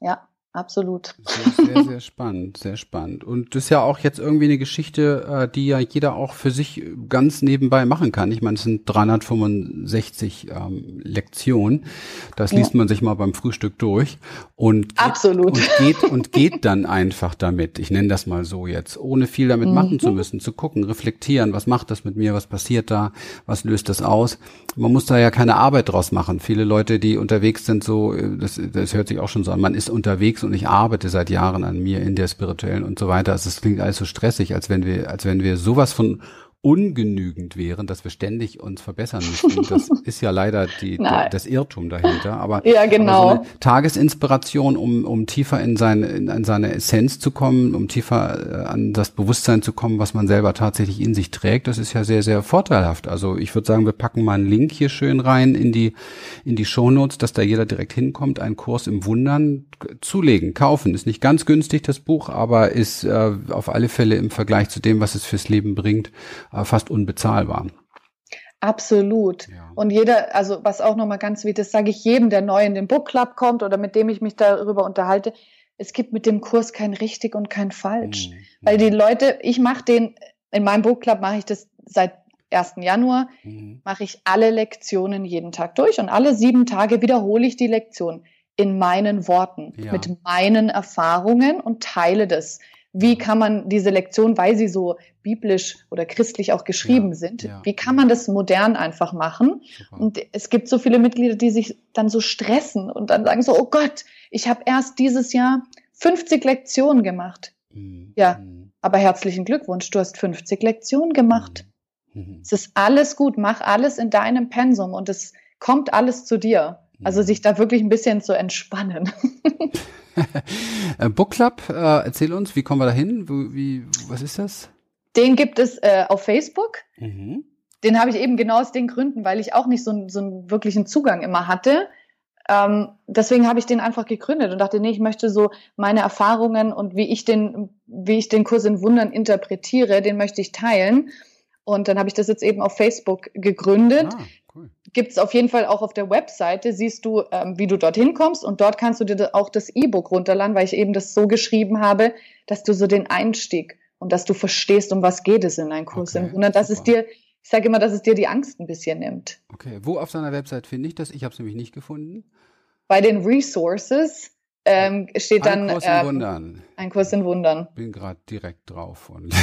ja. ja. Absolut. Sehr, sehr, sehr spannend, sehr spannend. Und das ist ja auch jetzt irgendwie eine Geschichte, äh, die ja jeder auch für sich ganz nebenbei machen kann. Ich meine, es sind 365 ähm, Lektionen. Das ja. liest man sich mal beim Frühstück durch und geht, Absolut. Und geht, und geht dann einfach damit. Ich nenne das mal so jetzt, ohne viel damit mhm. machen zu müssen, zu gucken, reflektieren, was macht das mit mir, was passiert da, was löst das aus. Man muss da ja keine Arbeit draus machen. Viele Leute, die unterwegs sind, so, äh, das, das hört sich auch schon so an, man ist unterwegs und ich arbeite seit Jahren an mir in der spirituellen und so weiter. Also es klingt alles so stressig, als wenn wir, als wenn wir sowas von ungenügend wären, dass wir ständig uns verbessern müssen. Das ist ja leider die, das Irrtum dahinter. Aber, ja, genau. aber so eine Tagesinspiration, um, um tiefer in seine, in, in seine Essenz zu kommen, um tiefer äh, an das Bewusstsein zu kommen, was man selber tatsächlich in sich trägt, das ist ja sehr, sehr vorteilhaft. Also ich würde sagen, wir packen mal einen Link hier schön rein in die, in die Shownotes, dass da jeder direkt hinkommt, einen Kurs im Wundern zulegen, kaufen. Ist nicht ganz günstig, das Buch, aber ist äh, auf alle Fälle im Vergleich zu dem, was es fürs Leben bringt, fast unbezahlbar. Absolut. Ja. Und jeder, also was auch nochmal ganz wichtig ist, sage ich jedem, der neu in den Book Club kommt oder mit dem ich mich darüber unterhalte, es gibt mit dem Kurs kein richtig und kein falsch. Mhm. Weil die Leute, ich mache den, in meinem Book Club mache ich das seit 1. Januar, mhm. mache ich alle Lektionen jeden Tag durch und alle sieben Tage wiederhole ich die Lektion. in meinen Worten, ja. mit meinen Erfahrungen und teile das. Wie kann man diese Lektion, weil sie so biblisch oder christlich auch geschrieben ja, sind, ja. wie kann man das modern einfach machen? Super. Und es gibt so viele Mitglieder, die sich dann so stressen und dann sagen so, oh Gott, ich habe erst dieses Jahr 50 Lektionen gemacht. Mhm. Ja, mhm. aber herzlichen Glückwunsch, du hast 50 Lektionen gemacht. Mhm. mhm. Es ist alles gut, mach alles in deinem Pensum und es kommt alles zu dir. Also sich da wirklich ein bisschen zu entspannen. Äh, Book Club, äh, erzähl uns, wie kommen wir da hin? Wie, was ist das? Den gibt es äh, auf Facebook. Mhm. Den habe ich eben genau aus den Gründen, weil ich auch nicht so, so einen wirklichen Zugang immer hatte. Ähm, deswegen habe ich den einfach gegründet und dachte, nee, ich möchte so meine Erfahrungen und wie ich den, wie ich den Kurs in Wundern interpretiere, den möchte ich teilen. Und dann habe ich das jetzt eben auf Facebook gegründet. Ah, cool. Gibt es auf jeden Fall auch auf der Webseite, siehst du, ähm, wie du dorthin kommst und dort kannst du dir auch das E-Book runterladen, weil ich eben das so geschrieben habe, dass du so den Einstieg und dass du verstehst, um was geht es in einem Kurs okay, im Wunder, dass super. es dir, ich sage immer, dass es dir die Angst ein bisschen nimmt. Okay, wo auf deiner Website finde ich das? Ich habe es nämlich nicht gefunden. Bei den Resources ähm, steht dann ein in ähm, Wundern. Ein Kurs in Wundern. Bin gerade direkt drauf und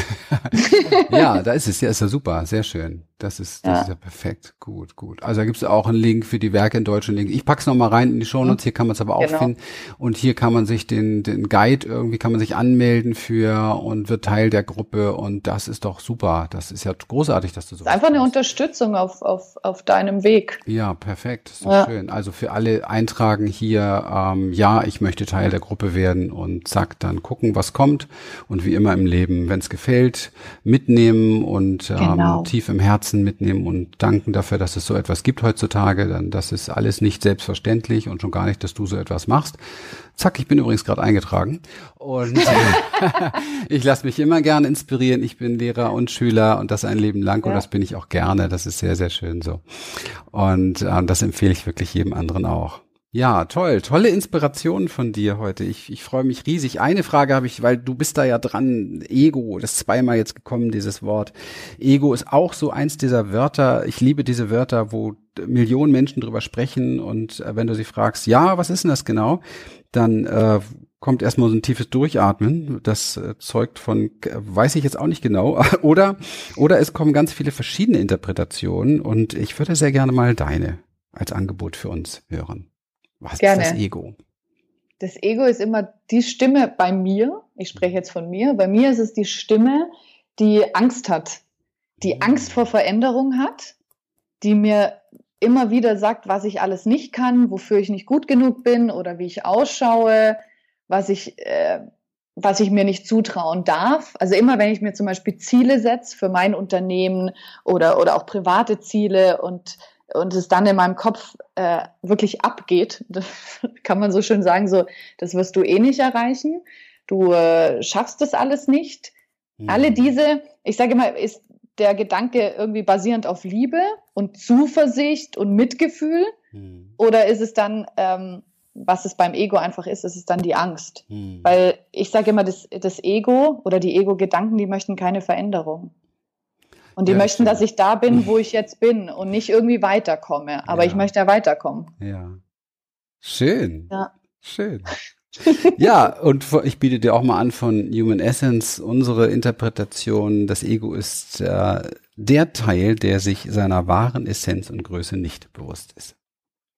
ja, da ist es. Ja, ist ja super, sehr schön. Das ist, das ja. ist ja perfekt. Gut, gut. Also da gibt es auch einen Link für die Werke in deutschen Link. Ich pack's noch mal rein in die Shownotes. Hier kann man es aber auch genau. finden. Und hier kann man sich den, den Guide irgendwie kann man sich anmelden für und wird Teil der Gruppe. Und das ist doch super. Das ist ja großartig, dass du so. Das ist einfach eine Unterstützung auf, auf, auf deinem Weg. Ja, perfekt. ist doch ja. schön. Also für alle eintragen hier, ähm, ja, ich möchte Teil der Gruppe werden und zack, dann gucken, was kommt. Und wie immer im Leben, wenn es gefällt, mitnehmen und ähm, genau. tief im Herzen mitnehmen und danken dafür, dass es so etwas gibt heutzutage. Dann das ist alles nicht selbstverständlich und schon gar nicht, dass du so etwas machst. Zack, ich bin übrigens gerade eingetragen und ich lasse mich immer gerne inspirieren. Ich bin Lehrer und Schüler und das ein Leben lang ja. und das bin ich auch gerne. Das ist sehr, sehr schön so. Und ähm, das empfehle ich wirklich jedem anderen auch. Ja, toll. Tolle Inspiration von dir heute. Ich, ich freue mich riesig. Eine Frage habe ich, weil du bist da ja dran. Ego, das ist zweimal jetzt gekommen, dieses Wort. Ego ist auch so eins dieser Wörter. Ich liebe diese Wörter, wo Millionen Menschen drüber sprechen und äh, wenn du sie fragst, ja, was ist denn das genau? Dann äh, kommt erstmal so ein tiefes Durchatmen. Das äh, zeugt von, weiß ich jetzt auch nicht genau. oder, oder es kommen ganz viele verschiedene Interpretationen und ich würde sehr gerne mal deine als Angebot für uns hören. Was Gerne. ist das Ego? Das Ego ist immer die Stimme bei mir. Ich spreche jetzt von mir. Bei mir ist es die Stimme, die Angst hat, die mhm. Angst vor Veränderung hat, die mir immer wieder sagt, was ich alles nicht kann, wofür ich nicht gut genug bin oder wie ich ausschaue, was ich, äh, was ich mir nicht zutrauen darf. Also immer, wenn ich mir zum Beispiel Ziele setze für mein Unternehmen oder, oder auch private Ziele und und es dann in meinem Kopf äh, wirklich abgeht, kann man so schön sagen, so, das wirst du eh nicht erreichen, du äh, schaffst das alles nicht. Mhm. Alle diese, ich sage immer, ist der Gedanke irgendwie basierend auf Liebe und Zuversicht und Mitgefühl? Mhm. Oder ist es dann, ähm, was es beim Ego einfach ist, ist es dann die Angst? Mhm. Weil ich sage immer, das, das Ego oder die Ego-Gedanken, die möchten keine Veränderung. Und die ja, möchten, dass ich da bin, wo ich jetzt bin und nicht irgendwie weiterkomme. Aber ja. ich möchte ja weiterkommen. Ja. Schön. Ja. Schön. ja, und ich biete dir auch mal an von Human Essence, unsere Interpretation, das Ego ist äh, der Teil, der sich seiner wahren Essenz und Größe nicht bewusst ist.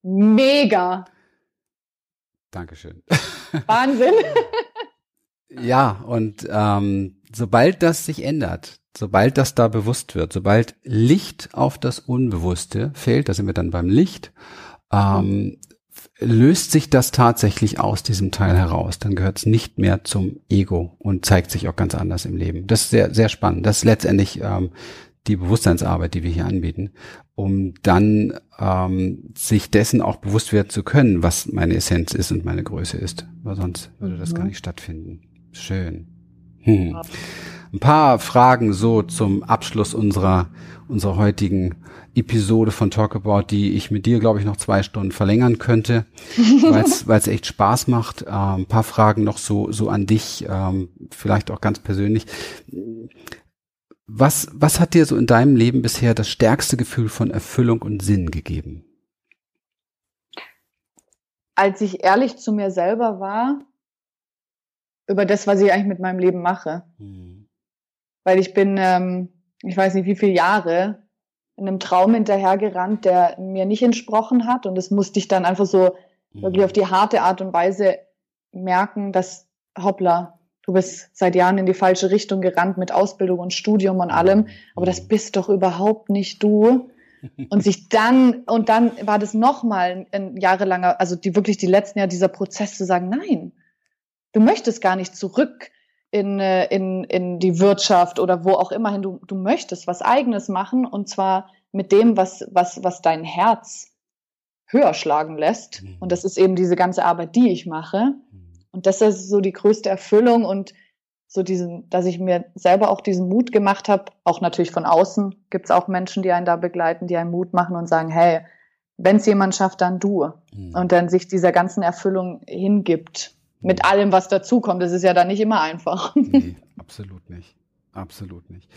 Mega. Dankeschön. Wahnsinn. ja, und ähm, sobald das sich ändert, sobald das da bewusst wird, sobald Licht auf das Unbewusste fällt, da sind wir dann beim Licht, ähm, löst sich das tatsächlich aus diesem Teil heraus. Dann gehört es nicht mehr zum Ego und zeigt sich auch ganz anders im Leben. Das ist sehr, sehr spannend. Das ist letztendlich ähm, die Bewusstseinsarbeit, die wir hier anbieten, um dann ähm, sich dessen auch bewusst werden zu können, was meine Essenz ist und meine Größe ist. Weil sonst würde das mhm. gar nicht stattfinden. Schön. Hm ein paar Fragen so zum Abschluss unserer, unserer heutigen Episode von Talk About, die ich mit dir, glaube ich, noch zwei Stunden verlängern könnte, weil es echt Spaß macht. Ähm, ein paar Fragen noch so, so an dich, ähm, vielleicht auch ganz persönlich. Was, was hat dir so in deinem Leben bisher das stärkste Gefühl von Erfüllung und Sinn gegeben? als ich ehrlich zu mir selber war, über das, was ich eigentlich mit meinem Leben mache. Mhm. Weil ich bin, ähm, ich weiß nicht wie viele Jahre, in einem Traum hinterhergerannt, der mir nicht entsprochen hat. Und das musste ich dann einfach so mhm. wirklich auf die harte Art und Weise merken, dass, hoppla, du bist seit Jahren in die falsche Richtung gerannt mit Ausbildung und Studium und allem, aber das mhm. bist doch überhaupt nicht du. Und sich dann, und dann war das nochmal ein jahrelanger, also die wirklich die letzten Jahre dieser Prozess zu sagen, nein, du möchtest gar nicht zurück in, äh, in, in die Wirtschaft oder wo auch immerhin. Du, du möchtest was Eigenes machen und zwar mit dem, was, was, was dein Herz höher schlagen lässt. Mhm. Und das ist eben diese ganze Arbeit, die ich mache. Mhm. Und das ist so die größte Erfüllung und so diesen, dass ich mir selber auch diesen Mut gemacht habe, auch natürlich von außen gibt es auch Menschen, die einen da begleiten, die einen Mut machen und sagen, hey, wenn es jemand schafft, dann du. Mhm. Und dann sich dieser ganzen Erfüllung hingibt mit allem, was dazukommt. Das ist ja dann nicht immer einfach. Nee, absolut nicht. Absolut nicht.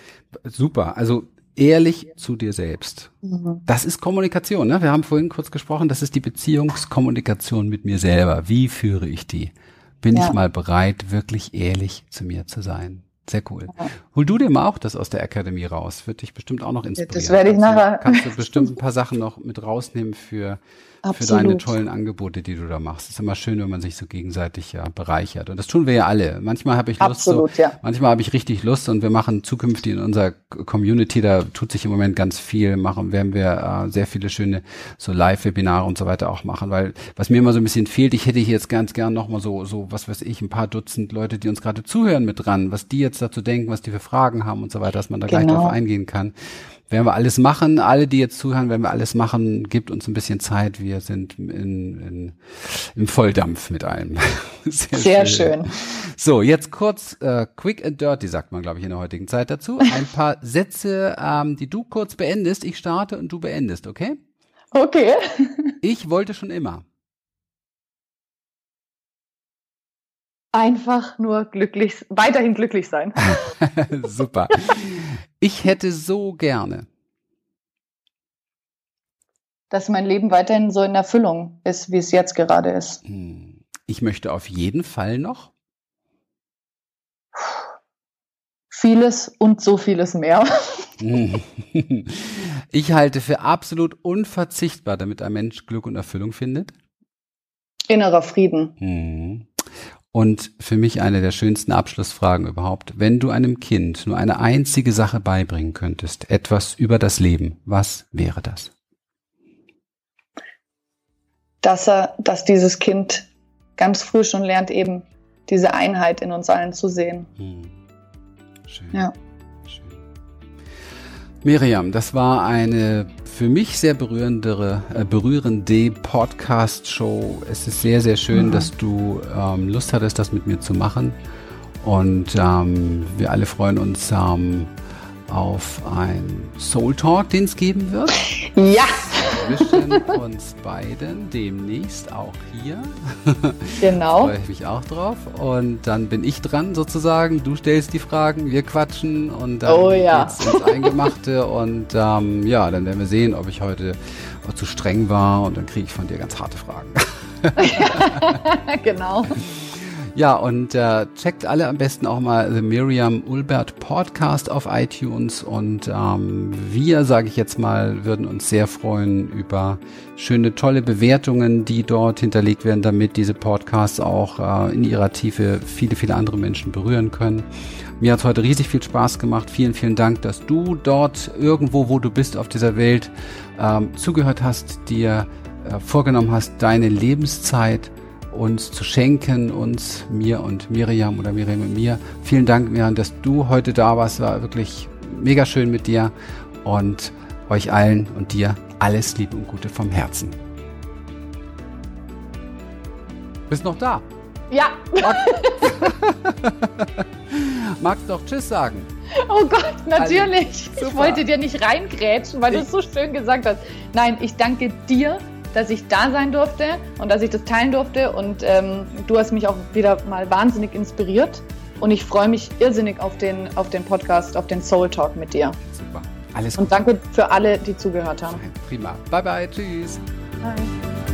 Super. Also ehrlich zu dir selbst. Mhm. Das ist Kommunikation. Ne? Wir haben vorhin kurz gesprochen, das ist die Beziehungskommunikation mit mir selber. Wie führe ich die? Bin ja. ich mal bereit, wirklich ehrlich zu mir zu sein? Sehr cool. Hol du dir mal auch das aus der Akademie raus. Wird dich bestimmt auch noch inspirieren. Das werde ich nachher. Kannst du bestimmt ein paar Sachen noch mit rausnehmen für, für deine tollen Angebote, die du da machst. Es ist immer schön, wenn man sich so gegenseitig ja bereichert. Und das tun wir ja alle. Manchmal habe ich Lust, Absolut, so, ja. manchmal habe ich richtig Lust und wir machen zukünftig in unserer Community, da tut sich im Moment ganz viel, machen, werden wir äh, sehr viele schöne so Live-Webinare und so weiter auch machen, weil was mir immer so ein bisschen fehlt, ich hätte hier jetzt ganz gern nochmal so, so, was weiß ich, ein paar Dutzend Leute, die uns gerade zuhören mit dran, was die jetzt dazu denken, was die für Fragen haben und so weiter, dass man da genau. gleich drauf eingehen kann. Werden wir alles machen, alle, die jetzt zuhören, werden wir alles machen, gibt uns ein bisschen Zeit, wir sind in, in, im Volldampf mit allem. Sehr, Sehr schön. schön. So, jetzt kurz äh, quick and dirty, sagt man, glaube ich, in der heutigen Zeit dazu. Ein paar Sätze, ähm, die du kurz beendest. Ich starte und du beendest, okay? Okay. Ich wollte schon immer. Einfach nur glücklich, weiterhin glücklich sein. Super. Ich hätte so gerne. Dass mein Leben weiterhin so in Erfüllung ist, wie es jetzt gerade ist. Hm. Ich möchte auf jeden Fall noch. Vieles und so vieles mehr. Ich halte für absolut unverzichtbar, damit ein Mensch Glück und Erfüllung findet. Innerer Frieden. Und für mich eine der schönsten Abschlussfragen überhaupt. Wenn du einem Kind nur eine einzige Sache beibringen könntest, etwas über das Leben, was wäre das? Dass er, dass dieses Kind ganz früh schon lernt, eben diese Einheit in uns allen zu sehen. Hm. Schön. Ja. Schön. Miriam, das war eine für mich sehr berührendere, äh, berührende Podcast-Show. Es ist sehr, sehr schön, mhm. dass du ähm, Lust hattest, das mit mir zu machen. Und ähm, wir alle freuen uns ähm, auf ein Soul Talk, den es geben wird. Ja. Zwischen uns beiden demnächst auch hier. Genau. Freue ich mich auch drauf. Und dann bin ich dran sozusagen. Du stellst die Fragen, wir quatschen und dann oh, ja. geht's ins Eingemachte. und ähm, ja, dann werden wir sehen, ob ich heute zu streng war und dann kriege ich von dir ganz harte Fragen. genau. Ja, und äh, checkt alle am besten auch mal The Miriam Ulbert Podcast auf iTunes. Und ähm, wir, sage ich jetzt mal, würden uns sehr freuen über schöne, tolle Bewertungen, die dort hinterlegt werden, damit diese Podcasts auch äh, in ihrer Tiefe viele, viele andere Menschen berühren können. Mir hat heute riesig viel Spaß gemacht. Vielen, vielen Dank, dass du dort irgendwo, wo du bist auf dieser Welt, ähm, zugehört hast, dir äh, vorgenommen hast, deine Lebenszeit uns zu schenken, uns, mir und Miriam oder Miriam und mir. Vielen Dank, Miriam, dass du heute da warst. War wirklich mega schön mit dir und euch allen und dir alles Liebe und Gute vom Herzen. Bist noch da? Ja. Magst du doch Tschüss sagen? Oh Gott, natürlich. Also, ich wollte dir nicht reingrätschen, weil du es so schön gesagt hast. Nein, ich danke dir dass ich da sein durfte und dass ich das teilen durfte. Und ähm, du hast mich auch wieder mal wahnsinnig inspiriert. Und ich freue mich irrsinnig auf den, auf den Podcast, auf den Soul Talk mit dir. Super. Alles gut. Und danke für alle, die zugehört haben. Prima. Bye bye. Tschüss. Bye.